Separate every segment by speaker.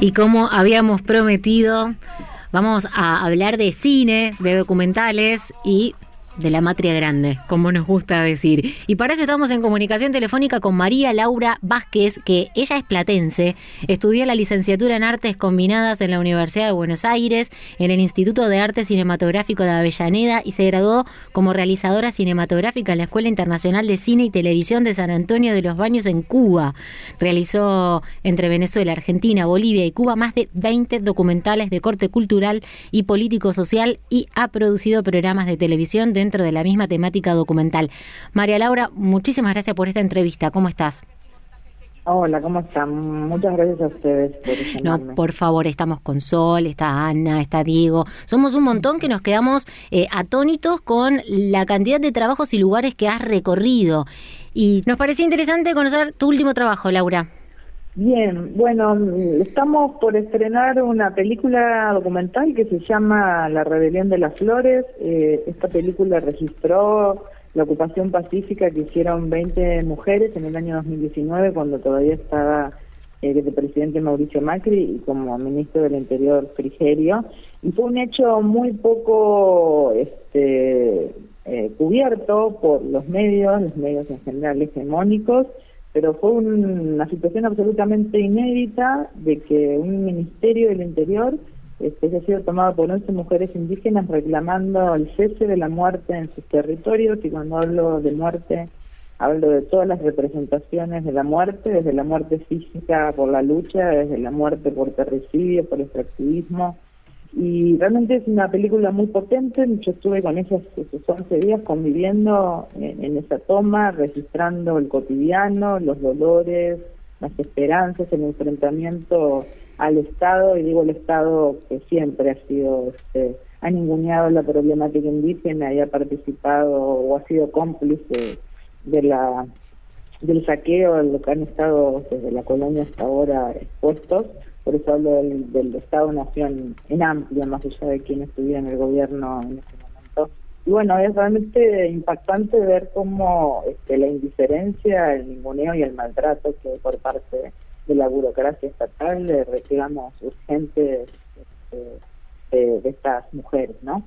Speaker 1: Y como habíamos prometido, vamos a hablar de cine, de documentales y de la matria grande, como nos gusta decir. Y para eso estamos en comunicación telefónica con María Laura Vázquez, que ella es platense, estudió la licenciatura en Artes Combinadas en la Universidad de Buenos Aires, en el Instituto de Arte Cinematográfico de Avellaneda y se graduó como realizadora cinematográfica en la Escuela Internacional de Cine y Televisión de San Antonio de los Baños en Cuba. Realizó entre Venezuela, Argentina, Bolivia y Cuba más de 20 documentales de corte cultural y político-social y ha producido programas de televisión dentro de la misma temática documental. María Laura, muchísimas gracias por esta entrevista. ¿Cómo estás?
Speaker 2: Hola, ¿cómo están? Muchas gracias a ustedes por
Speaker 1: No, por favor, estamos con Sol, está Ana, está Diego. Somos un montón que nos quedamos eh, atónitos con la cantidad de trabajos y lugares que has recorrido. Y nos parecía interesante conocer tu último trabajo, Laura.
Speaker 2: Bien, bueno, estamos por estrenar una película documental que se llama La Rebelión de las Flores. Eh, esta película registró la ocupación pacífica que hicieron 20 mujeres en el año 2019 cuando todavía estaba el presidente Mauricio Macri y como ministro del Interior Frigerio. Y fue un hecho muy poco este, eh, cubierto por los medios, los medios en general hegemónicos pero fue una situación absolutamente inédita de que un ministerio del interior este, haya sido tomado por 11 mujeres indígenas reclamando el cese de la muerte en sus territorios y cuando hablo de muerte hablo de todas las representaciones de la muerte, desde la muerte física por la lucha, desde la muerte por terricidio, por extractivismo, y realmente es una película muy potente. Yo estuve con esos, esos 11 días conviviendo en, esa toma, registrando el cotidiano, los dolores, las esperanzas, el enfrentamiento al Estado, y digo el Estado que siempre ha sido, este, ha ninguneado la problemática indígena y ha participado o ha sido cómplice de la del saqueo lo que han estado desde la colonia hasta ahora expuestos por eso hablo del, Estado-Nación en amplio, más allá de quien estuviera en el gobierno en ese momento. Y bueno, es realmente impactante ver cómo este, la indiferencia, el ninguneo y el maltrato que por parte de la burocracia estatal le reclamos urgentes este, de estas mujeres, ¿no?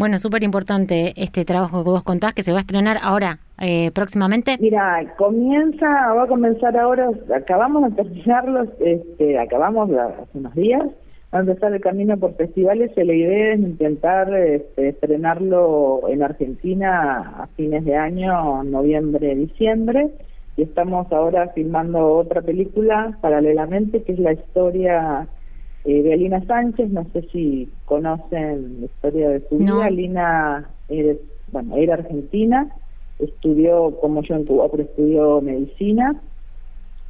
Speaker 1: Bueno, súper importante este trabajo que vos contás que se va a estrenar ahora, eh, próximamente.
Speaker 2: Mira, comienza, va a comenzar ahora, acabamos de terminarlos, este, acabamos hace unos días, va a empezar el camino por festivales y la idea es intentar este, estrenarlo en Argentina a fines de año, noviembre, diciembre, y estamos ahora filmando otra película paralelamente que es la historia eh, de Alina Sánchez, no sé si conocen la historia de su vida. Alina bueno, era argentina, estudió como yo en Cuba, pero estudió medicina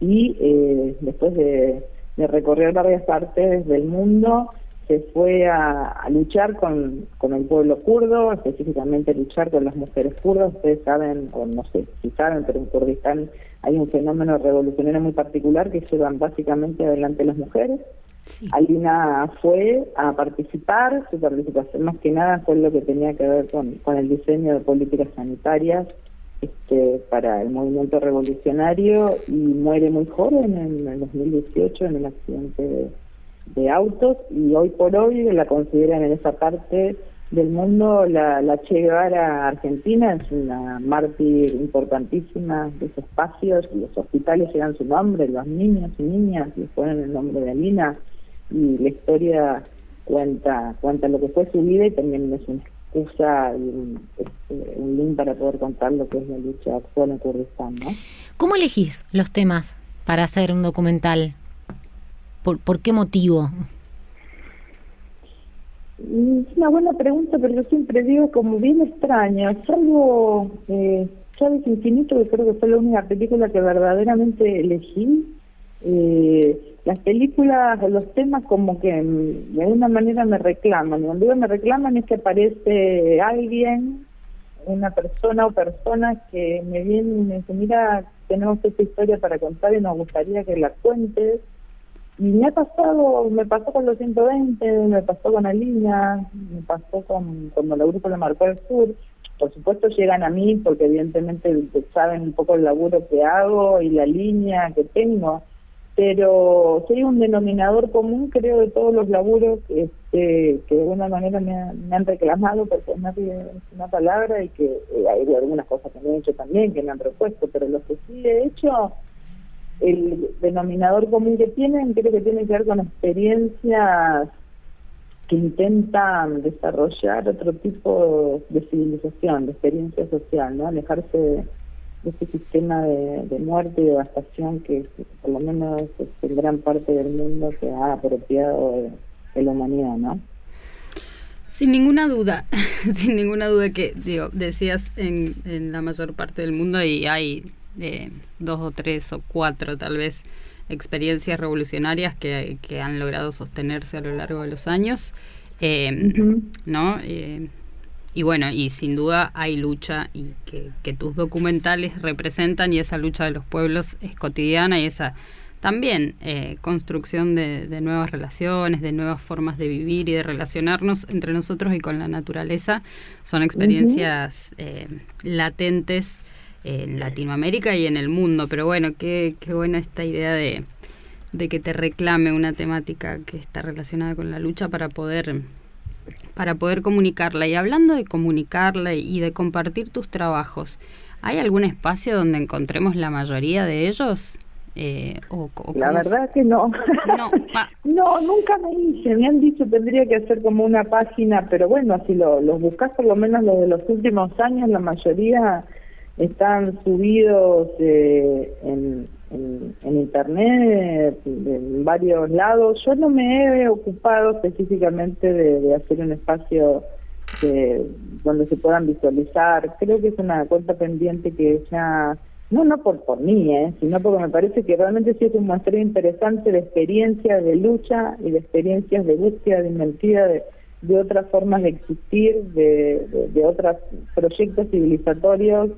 Speaker 2: y eh, después de, recorrer varias partes del mundo se fue a, luchar con, con el pueblo kurdo, específicamente luchar con las mujeres kurdas. Ustedes saben, o no sé si saben, pero en Kurdistán hay un fenómeno revolucionario muy particular que llevan básicamente adelante las mujeres. Alina fue a participar, su participación más que nada fue lo que tenía que ver con, con el diseño de políticas sanitarias este, para el movimiento revolucionario y muere muy joven en el 2018 en un accidente de, autos y hoy por hoy la consideran en esa parte del mundo la, Che Guevara Argentina, es una mártir importantísima de esos espacios, los hospitales llevan su nombre, los niños y niñas les ponen el nombre de Alina y la historia cuenta cuenta lo que fue su vida y también es una excusa y un, este, un link para poder contar lo que es la lucha actual en Kurdistán. ¿no?
Speaker 1: ¿Cómo elegís los temas para hacer un documental? ¿Por, por qué motivo?
Speaker 2: Es una buena pregunta, pero yo siempre digo como bien extraña. Salvo eh, Chávez Infinito, que creo que fue la única película que verdaderamente elegí. Eh, las películas los temas como que de alguna manera me reclaman. Cuando digo me reclaman es que aparece alguien, una persona o personas que me vienen y me dicen, mira, tenemos esta historia para contar y nos gustaría que la cuentes. Y me ha pasado, me pasó con los 120, me pasó con Alina, me pasó con cuando el grupo le marcó el sur. Por supuesto llegan a mí porque evidentemente saben un poco el laburo que hago y la línea que tengo pero sería un denominador común, creo, de todos los laburos este, que de alguna manera me, han reclamado por ponerle una palabra y que eh, hay algunas cosas que me he hecho también, que me han propuesto, pero lo que sí he hecho, el denominador común que tienen, creo que tiene que ver con experiencias que intentan desarrollar otro tipo de civilización, de experiencia social, ¿no? Alejarse este sistema de, muerte y devastación que, por lo menos en gran parte del mundo se ha apropiado de, la humanidad, ¿no?
Speaker 3: Sin ninguna duda, sin ninguna duda que, digo, decías en, en la mayor parte del mundo y hay eh, dos o tres o cuatro tal vez experiencias revolucionarias que, que, han logrado sostenerse a lo largo de los años, eh, ¿no? Eh, y bueno, y sin duda hay lucha y que, que, tus documentales representan y esa lucha de los pueblos es cotidiana y esa también eh, construcción de, de, nuevas relaciones, de nuevas formas de vivir y de relacionarnos entre nosotros y con la naturaleza son experiencias latentes en Latinoamérica y en el mundo. Pero bueno, qué, qué buena esta idea de, de que te reclame una temática que está relacionada con la lucha para poder para poder comunicarla. Y hablando de comunicarla y de compartir tus trabajos, ¿hay algún espacio donde encontremos la mayoría de ellos?
Speaker 2: Eh, o, la verdad que no. No, no, nunca me hice. Me han dicho tendría que hacer como una página, pero bueno, si lo, los buscas por lo menos los de los últimos años, la mayoría están subidos eh, en, en, internet, en varios lados. Yo no me he ocupado específicamente de, hacer un espacio donde se puedan visualizar. Creo que es una cuenta pendiente que ya, no no por, por mí, eh, sino porque me parece que realmente sí es un muestreo interesante de experiencias de lucha y de experiencias de búsqueda, de inventiva, de, de otras formas de existir, de, de otros proyectos civilizatorios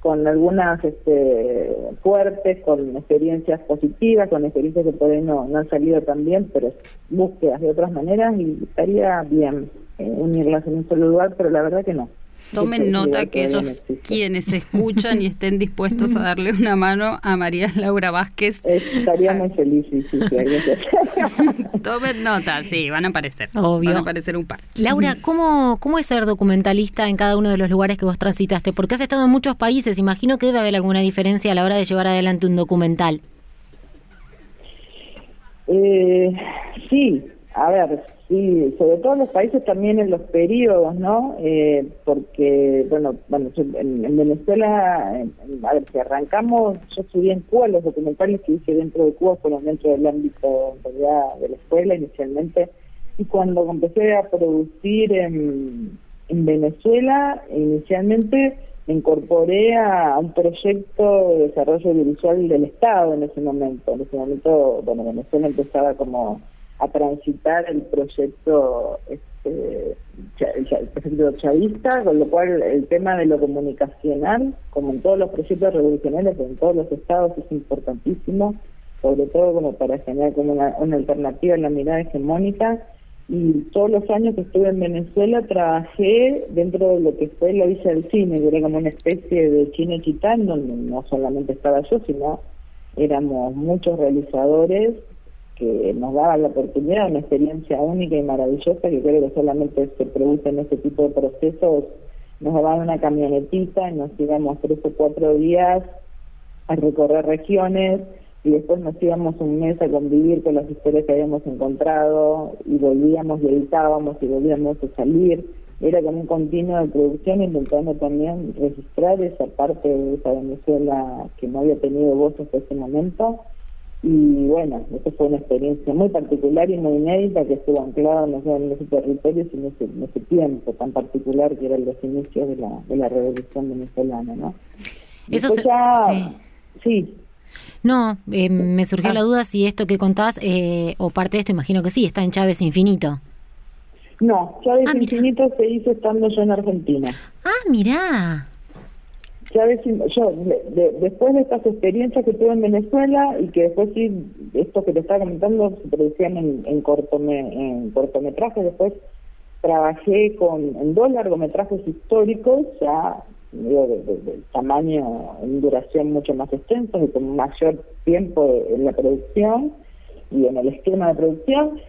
Speaker 2: con algunas este, fuertes, con experiencias positivas, con experiencias que por no, no han salido tan bien, pero búsquedas de otras maneras y estaría bien eh, unirlas en un solo lugar, pero la verdad que no.
Speaker 3: Tomen nota que ellos quienes escuchan y estén dispuestos a darle una mano a María Laura Vázquez.
Speaker 2: Estaría muy feliz, sí, sí,
Speaker 3: Tomen nota, sí, van a aparecer. Obvio. Van a aparecer un par.
Speaker 1: Laura, ¿cómo, ¿cómo es ser documentalista en cada uno de los lugares que vos transitaste? Porque has estado en muchos países, imagino que debe haber alguna diferencia a la hora de llevar adelante un documental.
Speaker 2: Eh, sí, a ver, Sí, sobre todo en los países también en los periodos, ¿no? Eh, porque, bueno, bueno en, Venezuela, a ver, si arrancamos, yo estudié en Cuba, los documentales que hice dentro de Cuba fueron dentro del ámbito de la escuela inicialmente, y cuando empecé a producir en, en Venezuela, inicialmente me incorporé a un proyecto de desarrollo audiovisual del Estado en ese momento. En ese momento, bueno, Venezuela empezaba como a transitar el proyecto este, el proyecto chavista, con lo cual el tema de lo comunicacional, como en todos los proyectos revolucionarios, en todos los estados, es importantísimo, sobre todo como para generar como una, alternativa a la mirada hegemónica. Y todos los años que estuve en Venezuela trabajé dentro de lo que fue la Villa del Cine, que era como una especie de cine chitán, donde no solamente estaba yo, sino éramos muchos realizadores que nos daba la oportunidad, una experiencia única y maravillosa que creo que solamente se produce en este tipo de procesos. Nos daban una camionetita y nos íbamos tres o cuatro días a recorrer regiones y después nos íbamos un mes a convivir con las historias que habíamos encontrado y volvíamos y editábamos y volvíamos a salir. Era como un continuo de producción intentando también registrar esa parte de esa Venezuela que no había tenido voz hasta ese momento y bueno, esa fue una experiencia muy particular y muy inédita que estuvo anclada no en ese territorio, sino en ese, tiempo tan particular que era el los inicios de la, de la revolución venezolana, ¿no?
Speaker 1: Eso sí. sí. No, eh, me surgió la ah. duda si esto que contás, eh, o parte de esto, imagino que sí, está en Chávez Infinito.
Speaker 2: No, Chávez ah, Infinito se hizo estando yo en Argentina.
Speaker 1: Ah, mirá
Speaker 2: ya yo después de estas experiencias que tuve en Venezuela y que después sí, esto que te estaba comentando se producían en, en, en cortometrajes, después trabajé con en dos largometrajes históricos, ya de, tamaño, en duración mucho más extensa y con mayor tiempo en la producción y en el esquema de producción.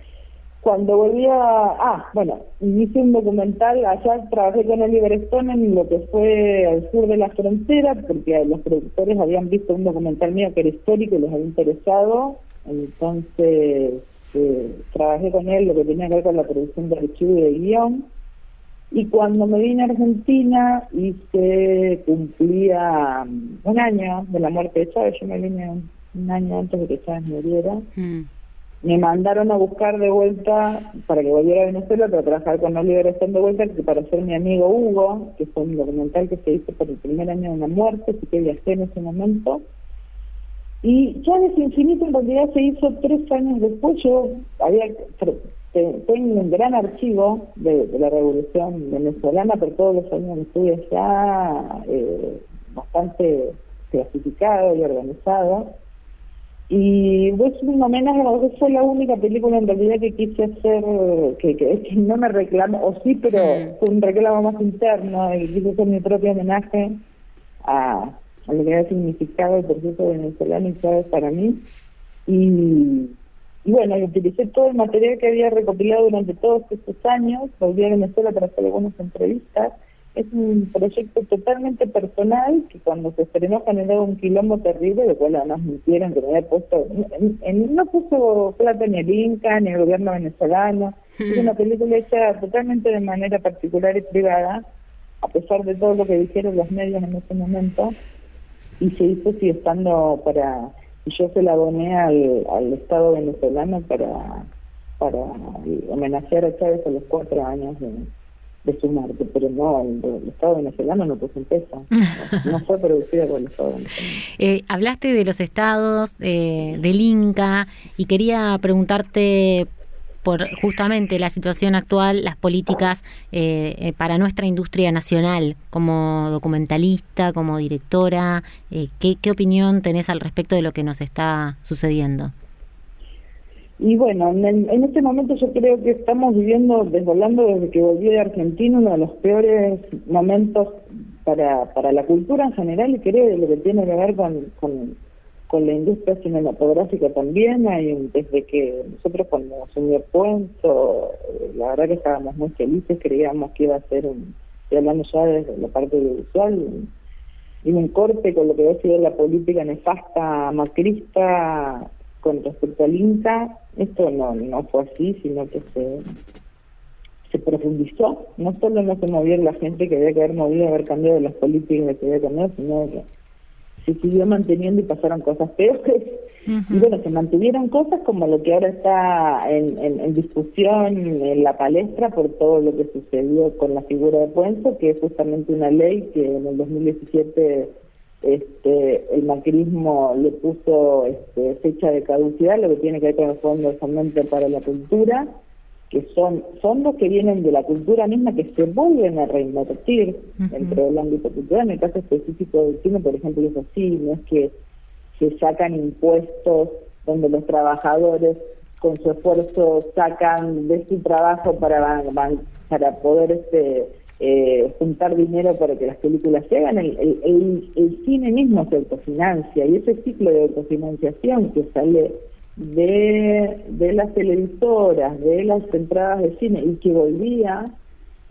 Speaker 2: Cuando volví a... Ah, bueno, hice un documental, allá trabajé con Oliver Stone en lo que fue al sur de la frontera, porque los productores habían visto un documental mío que era histórico y les había interesado, entonces eh, trabajé con él lo que tenía que ver con la producción de archivo y de guion. Y cuando me vine a Argentina se cumplía un año de la muerte de Chávez, yo me vine un, año antes de que Chávez muriera, mm. Me mandaron a buscar de vuelta para que volviera a Venezuela para trabajar con Oliver Stone de vuelta, que para ser mi amigo Hugo, que fue un documental que se hizo por el primer año de la muerte, así que viajé en ese momento. Y Chávez Infinito en realidad se hizo tres años después. Yo había tengo un gran archivo de, la revolución venezolana, pero todos los años estuve allá eh, bastante clasificado y organizado. Y un homenaje, fue la única película en realidad que quise hacer, que, que, no me reclamo, o sí, pero fue un reclamo más interno, y quise hacer mi propio homenaje a, a lo que ha significado el proceso venezolano y sabes para mí. Y y bueno, utilicé todo el material que había recopilado durante todos estos años, volví a Venezuela para hacer algunas entrevistas. Es un proyecto totalmente personal que cuando se estrenó generó un quilombo terrible, de cual además mintieron que me había puesto, en, no puso plata ni el Inca, ni el gobierno venezolano. Es una película hecha totalmente de manera particular y privada, a pesar de todo lo que dijeron los medios en ese momento, y se hizo sigue estando para y yo se la doné al, al Estado venezolano para, para homenajear a Chávez a los cuatro años de, su muerte, pero no, el, Estado venezolano no puso un peso, no fue producida por el Estado venezolano.
Speaker 1: Eh, hablaste de los estados, eh, del Inca, y quería preguntarte por justamente la situación actual, las políticas eh, eh, para nuestra industria nacional, como documentalista, como directora, eh, ¿qué, ¿qué opinión tenés al respecto de lo que nos está sucediendo?
Speaker 2: Y bueno, en, en, este momento yo creo que estamos viviendo, desvolando desde que volví de Argentina, uno de los peores momentos para, para la cultura en general y creo lo que tiene que ver con, con la industria cinematográfica también, hay desde que nosotros cuando asumió Puento, la verdad que estábamos muy felices, creíamos que iba a ser un, estoy hablando ya desde la parte audiovisual, y un corte con lo que ha sido la política nefasta macrista con respecto al Inca, esto no, no fue así, sino que se se profundizó, no solo no se movió la gente que había que haber movido, haber cambiado las políticas que había que sino que se siguió manteniendo y pasaron cosas peores. Y bueno, se mantuvieron cosas como lo que ahora está en, en, discusión en la palestra por todo lo que sucedió con la figura de Puente, que es justamente una ley que en el 2017 este, el macrismo le puso este, fecha de caducidad, lo que tiene que ver con el Fondo de para la Cultura que son fondos que vienen de la cultura misma que se vuelven a reinvertir dentro del ámbito cultural. En el caso específico del cine, por ejemplo, es así, no es que se sacan impuestos donde los trabajadores con su esfuerzo sacan de su trabajo para, para poder este eh, juntar dinero para que las películas lleguen. El, el, el cine mismo se autofinancia y ese ciclo de autofinanciación que sale de, de las televisoras, de las entradas de cine y que volvía,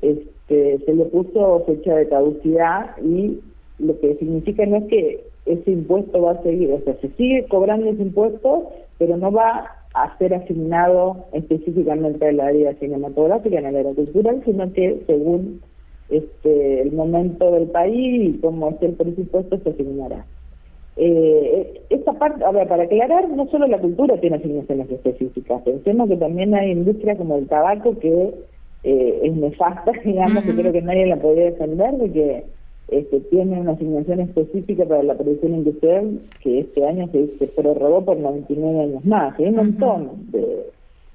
Speaker 2: este, se le puso fecha de caducidad y lo que significa no es que ese impuesto va a seguir, o sea, se sigue cobrando ese impuesto, pero no va a ser asignado específicamente al área cinematográfica, en el área cultural, sino que según este el momento del país y cómo es el presupuesto se asignará. Eh, esta parte, a ver, para aclarar, no solo la cultura tiene asignaciones específicas, pensemos que también hay industria como el tabaco que eh, es nefasta, digamos, que creo que nadie la podría defender, de que este, tiene una asignación específica para la producción industrial que este año se, se prorrogó por 99 años más. Hay un montón de,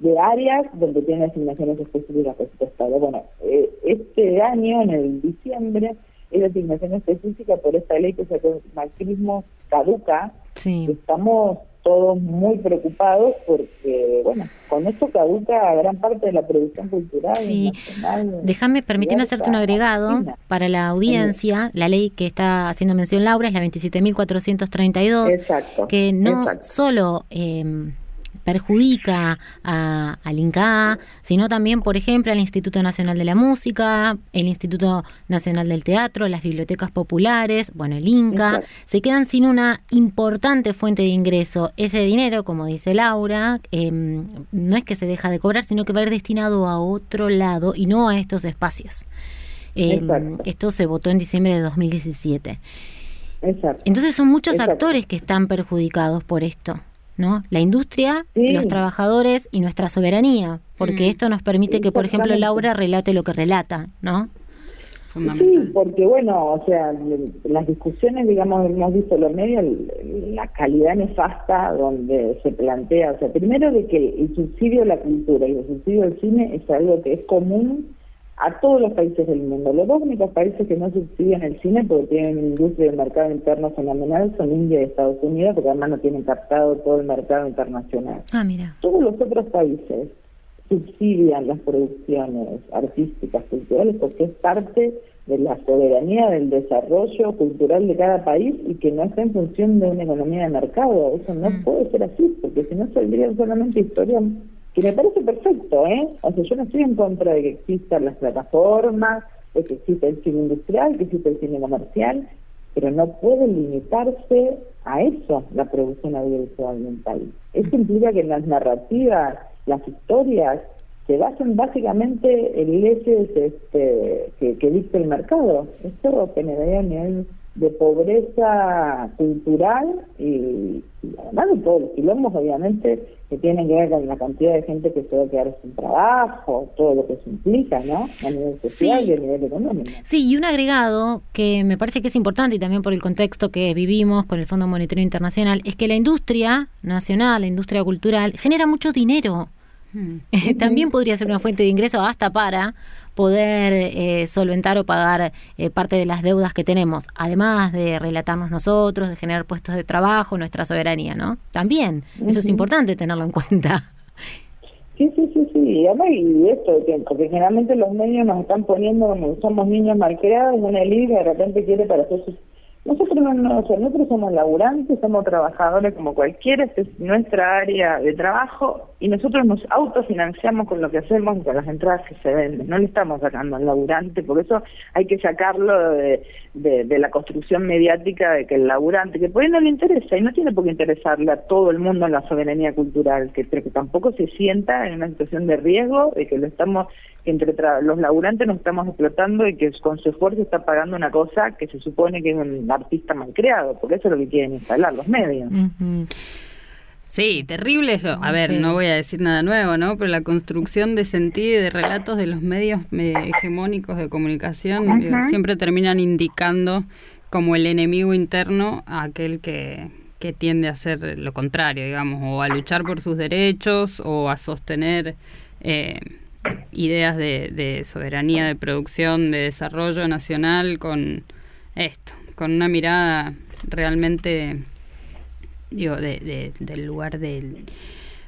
Speaker 2: de áreas donde tiene asignaciones específicas presupuestarias. Bueno, eh, este año, en el diciembre, es asignación específica por esta ley que se el macrismo caduca. Estamos todos muy preocupados porque, bueno, con esto caduca gran parte de la producción cultural.
Speaker 1: Sí, déjame, permíteme hacerte un agregado para la audiencia. La ley que está haciendo mención Laura es la 27.432, que no solo... Eh, perjudica a, al INCA, sino también, por ejemplo, al Instituto Nacional de la Música, el Instituto Nacional del Teatro, las bibliotecas populares, bueno, el INCA, se quedan sin una importante fuente de ingreso. Ese dinero, como dice Laura, em, no es que se deja de cobrar, sino que va a ir destinado a otro lado y no a estos espacios. Em, esto se votó en diciembre de 2017. Entonces son muchos actores que están perjudicados por esto. ¿No? La industria, los trabajadores y nuestra soberanía, porque mm. esto nos permite que, por ejemplo, Laura relate lo que relata, ¿no?
Speaker 2: Sí, porque bueno, o sea, las discusiones, digamos, hemos visto los medios, la calidad nefasta donde se plantea, o sea, primero de que el subsidio a la cultura y el subsidio al cine es algo que es común a todos los países del mundo. Los dos únicos países que no subsidian el cine porque tienen industria de mercado interno fenomenal son India y Estados Unidos, porque además no tienen captado todo el mercado internacional.
Speaker 1: Ah, mira.
Speaker 2: Todos los otros países subsidian las producciones artísticas, culturales, porque es parte de la soberanía del desarrollo cultural de cada país y que no está en función de una economía de mercado. Eso no mm. puede ser así, porque si no saldrían solamente historias que me parece perfecto, ¿eh? O sea, yo no estoy en contra de que existan las plataformas, de que exista el cine industrial, que exista el cine comercial, pero no puede limitarse a eso la producción audiovisual en un país. Eso implica que las narrativas, las historias, se basen básicamente en leyes este, que, que dicta el mercado. Esto generaría a nivel de pobreza cultural y, además de todos los quilombos, obviamente, que tienen que ver con la cantidad de gente que se va a quedar sin trabajo, todo lo que eso implica, ¿no? A nivel social y a nivel económico.
Speaker 1: Sí, y un agregado que me parece que es importante y también por el contexto que vivimos con el Fondo Monetario Internacional, es que la industria nacional, la industria cultural, genera mucho dinero. Hmm. También podría ser una fuente de ingreso hasta para poder eh, solventar o pagar eh, parte de las deudas que tenemos, además de relatarnos nosotros, de generar puestos de trabajo, nuestra soberanía, ¿no? También, eso es importante tenerlo en cuenta.
Speaker 2: Sí, sí, sí, sí, y además y esto, porque generalmente los medios nos están poniendo como somos niños malcriados, una elite de repente quiere para hacer sus nosotros no, nosotros somos laburantes, somos trabajadores como cualquiera, esta es nuestra área de trabajo y nosotros nos autofinanciamos con lo que hacemos con las entradas que se venden. No le estamos sacando al laburante, porque eso hay que sacarlo de, de, la construcción mediática de que el laburante, que por ahí no le interesa y no tiene por qué interesarle a todo el mundo en la soberanía cultural, que, pero que tampoco se sienta en una situación de riesgo de que lo estamos que entre los laburantes nos estamos explotando y que con su esfuerzo está pagando una cosa que se supone que es un artista mal creado, porque eso es lo que quieren instalar los medios.
Speaker 3: Sí, terrible eso. A ver, no voy a decir nada nuevo, ¿no? Pero la construcción de sentido y de relatos de los medios eh, hegemónicos de comunicación siempre terminan indicando como el enemigo interno a aquel que, que tiende a hacer lo contrario, digamos, o a luchar por sus derechos o a sostener eh, ideas de, soberanía, de producción, de desarrollo nacional con esto, con una mirada realmente, digo, de, del lugar del,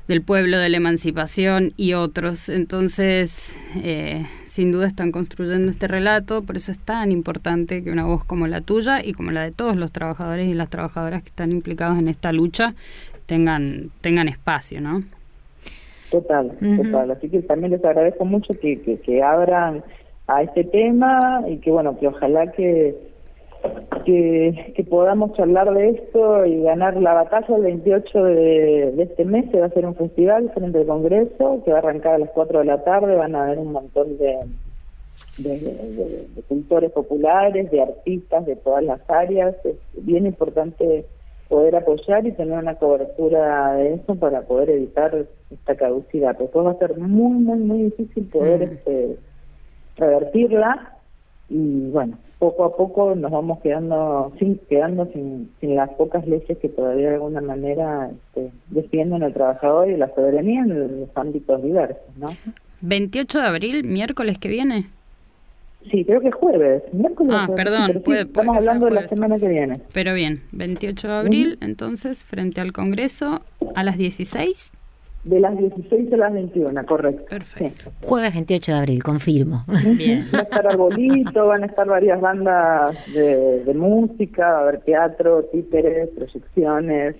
Speaker 3: del pueblo, de la emancipación y otros. Entonces, eh, sin duda están construyendo este relato, por eso es tan importante que una voz como la tuya y como la de todos los trabajadores y las trabajadoras que están implicados en esta lucha tengan, tengan espacio, ¿no?
Speaker 2: Total, total. Así que también les agradezco mucho que, que, abran a este tema y que bueno, que ojalá que, que, podamos charlar de esto y ganar la batalla el 28 de, este mes. Se va a hacer un festival frente al Congreso que va a arrancar a las 4 de la tarde. Van a haber un montón de, de, de cultores populares, de artistas de todas las áreas. Es bien importante poder apoyar y tener una cobertura de eso para poder evitar esta caducidad. Porque va a ser muy, muy, muy difícil poder mm. este, revertirla y bueno, poco a poco nos vamos quedando sin quedando sin, sin las pocas leyes que todavía de alguna manera este, defienden al trabajador y la soberanía en los ámbitos diversos, ¿no?
Speaker 3: 28 de abril, miércoles que viene.
Speaker 2: Sí, creo que es jueves.
Speaker 3: ah, perdón.
Speaker 2: estamos hablando de la semana que viene.
Speaker 3: Pero bien, 28 de abril, entonces, frente al Congreso, a las 16.
Speaker 2: De las 16 a las 21, correcto.
Speaker 3: Perfecto.
Speaker 1: Jueves 28 de abril, confirmo.
Speaker 2: Bien. Va a estar arbolito, van a estar varias bandas de, de música, va a haber teatro, títeres, proyecciones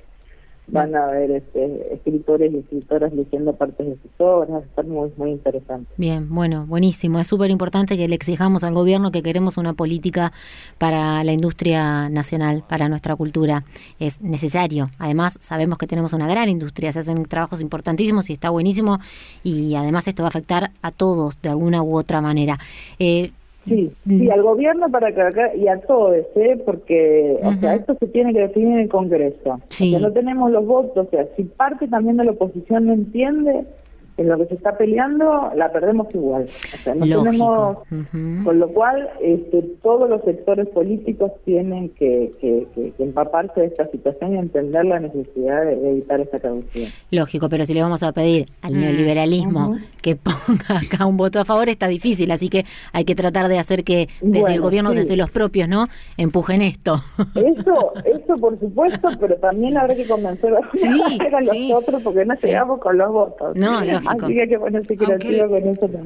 Speaker 2: van a haber este, escritores y escritoras leyendo partes de sus obras, va a estar muy, muy interesante.
Speaker 1: Bien, bueno, buenísimo. Es súper importante que le exijamos al gobierno que queremos una política para la industria nacional, para nuestra cultura. Es necesario. Además, sabemos que tenemos una gran industria, se hacen trabajos importantísimos y está buenísimo y además esto va a afectar a todos de alguna u otra manera.
Speaker 2: Eh, Sí, sí, al gobierno para que acá, y a todos, ¿eh? porque o sea, esto se tiene que definir en el Congreso. Sí. no tenemos los votos, o sea, si parte también de la oposición no entiende, en lo que se está peleando la perdemos igual. O sea, no tenemos, con lo cual este, todos los sectores políticos tienen que, empaparse de esta situación y entender la necesidad de, evitar esta caducidad.
Speaker 1: Lógico, pero si le vamos a pedir al mm. neoliberalismo que ponga acá un voto a favor está difícil, así que hay que tratar de hacer que desde el gobierno, desde los propios, ¿no? Empujen esto.
Speaker 2: Eso, eso por supuesto, pero también habrá que convencer a, los otros porque no llegamos con los votos.
Speaker 1: No,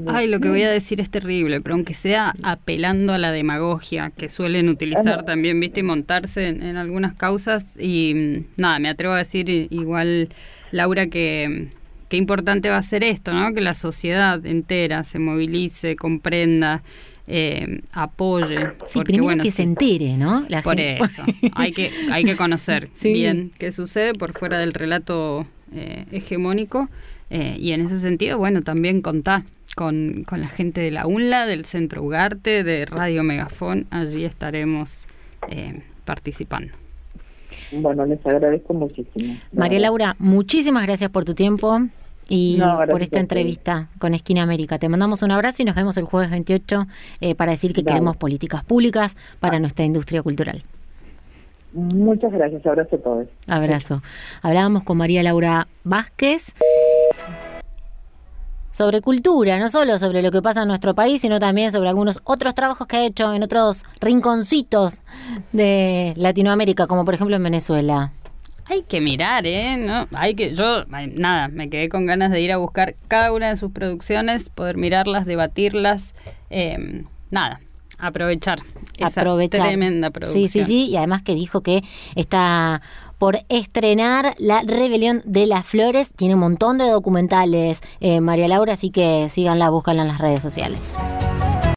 Speaker 3: Ay, lo que voy a decir es terrible, pero aunque sea apelando a la demagogia que suelen utilizar también, viste, y montarse en, algunas causas. Y mm, nada, me atrevo a decir igual, Laura, que qué importante va a ser esto, ¿no? Que la sociedad entera se movilice, comprenda. Eh, apoye.
Speaker 1: Sí, primero que se entere, ¿no?
Speaker 3: por eso, hay que, hay que conocer bien qué sucede por fuera del relato eh, hegemónico eh, y en ese sentido, bueno, también contá con, con, la gente de la UNLA, del Centro Ugarte, de Radio Megafón. Allí estaremos eh, participando.
Speaker 2: Bueno, les agradezco muchísimo.
Speaker 1: María Laura, muchísimas gracias por tu tiempo y por esta entrevista con Esquina América. Te mandamos un abrazo y nos vemos el jueves 28 eh, para decir que queremos políticas públicas para nuestra industria cultural.
Speaker 2: Muchas gracias, abrazo a todos.
Speaker 1: Abrazo. Hablábamos con María Laura Vázquez sobre cultura, no solo sobre lo que pasa en nuestro país, sino también sobre algunos otros trabajos que ha hecho en otros rinconcitos de Latinoamérica, como por ejemplo en Venezuela.
Speaker 3: Hay que mirar, ¿eh? ¿No? Hay que, yo, nada, me quedé con ganas de ir a buscar cada una de sus producciones, poder mirarlas, debatirlas, eh, nada, aprovechar. Esa aprovechar. Tremenda producción.
Speaker 1: Sí, sí, sí. Y además que dijo que está por estrenar La Rebelión de las Flores. Tiene un montón de documentales, eh, María Laura, así que síganla, búscanla en las redes sociales.